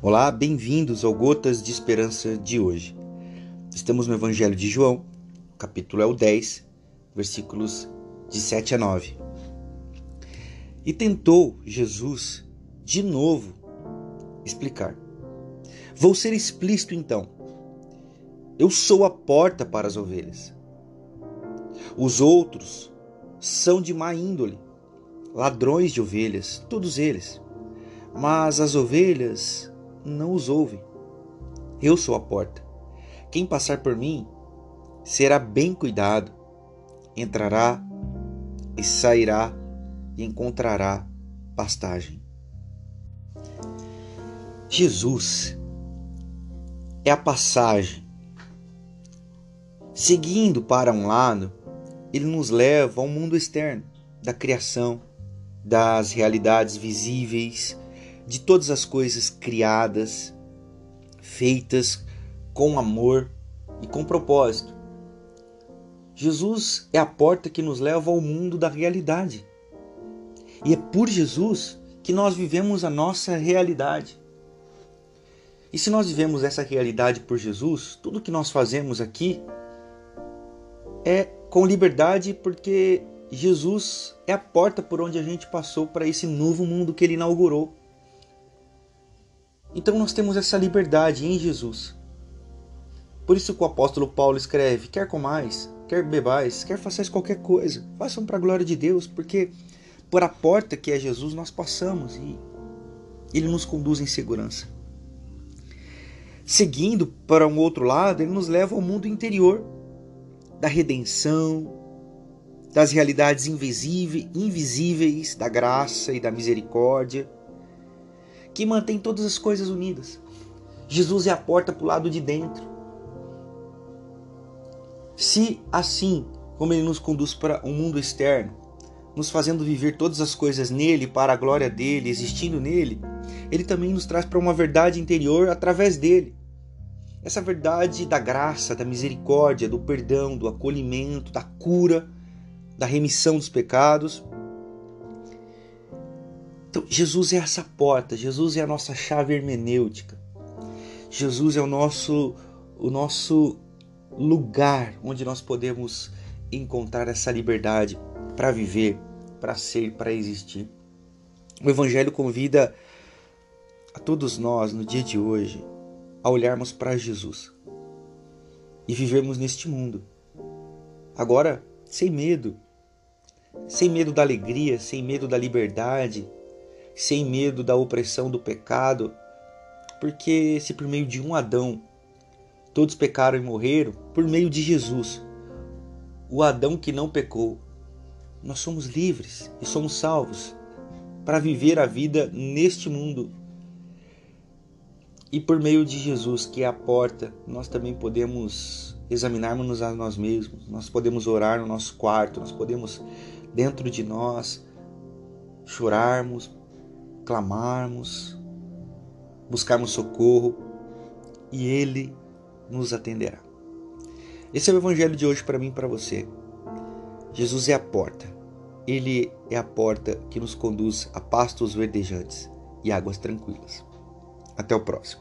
Olá, bem-vindos ao Gotas de Esperança de hoje. Estamos no Evangelho de João, capítulo é o 10, versículos de 7 a 9. E tentou Jesus de novo explicar. Vou ser explícito então. Eu sou a porta para as ovelhas. Os outros são de má índole, ladrões de ovelhas, todos eles. Mas as ovelhas não os ouvem. Eu sou a porta. Quem passar por mim será bem cuidado, entrará e sairá e encontrará pastagem. Jesus é a passagem. Seguindo para um lado, ele nos leva ao mundo externo, da criação, das realidades visíveis, de todas as coisas criadas, feitas com amor e com propósito. Jesus é a porta que nos leva ao mundo da realidade. E é por Jesus que nós vivemos a nossa realidade. E se nós vivemos essa realidade por Jesus, tudo que nós fazemos aqui é com liberdade, porque Jesus é a porta por onde a gente passou para esse novo mundo que ele inaugurou. Então nós temos essa liberdade em Jesus. Por isso que o apóstolo Paulo escreve: quer comais, quer bebais, quer façais qualquer coisa, façam para a glória de Deus, porque por a porta que é Jesus nós passamos e ele nos conduz em segurança. Seguindo para um outro lado, ele nos leva ao mundo interior da redenção, das realidades invisíveis da graça e da misericórdia que mantém todas as coisas unidas. Jesus é a porta para o lado de dentro. Se assim como ele nos conduz para o um mundo externo, nos fazendo viver todas as coisas nele, para a glória dele, existindo nele, ele também nos traz para uma verdade interior através dele. Essa verdade da graça, da misericórdia, do perdão, do acolhimento, da cura, da remissão dos pecados então, Jesus é essa porta, Jesus é a nossa chave hermenêutica. Jesus é o nosso o nosso lugar onde nós podemos encontrar essa liberdade para viver, para ser, para existir. O evangelho convida a todos nós no dia de hoje a olharmos para Jesus e vivermos neste mundo. Agora, sem medo, sem medo da alegria, sem medo da liberdade, sem medo da opressão do pecado, porque se por meio de um Adão todos pecaram e morreram, por meio de Jesus, o Adão que não pecou, nós somos livres e somos salvos para viver a vida neste mundo. E por meio de Jesus, que é a porta, nós também podemos examinarmos a nós mesmos, nós podemos orar no nosso quarto, nós podemos dentro de nós chorarmos, clamarmos, buscarmos socorro e Ele nos atenderá. Esse é o Evangelho de hoje para mim e para você. Jesus é a porta. Ele é a porta que nos conduz a pastos verdejantes e águas tranquilas. Até o próximo.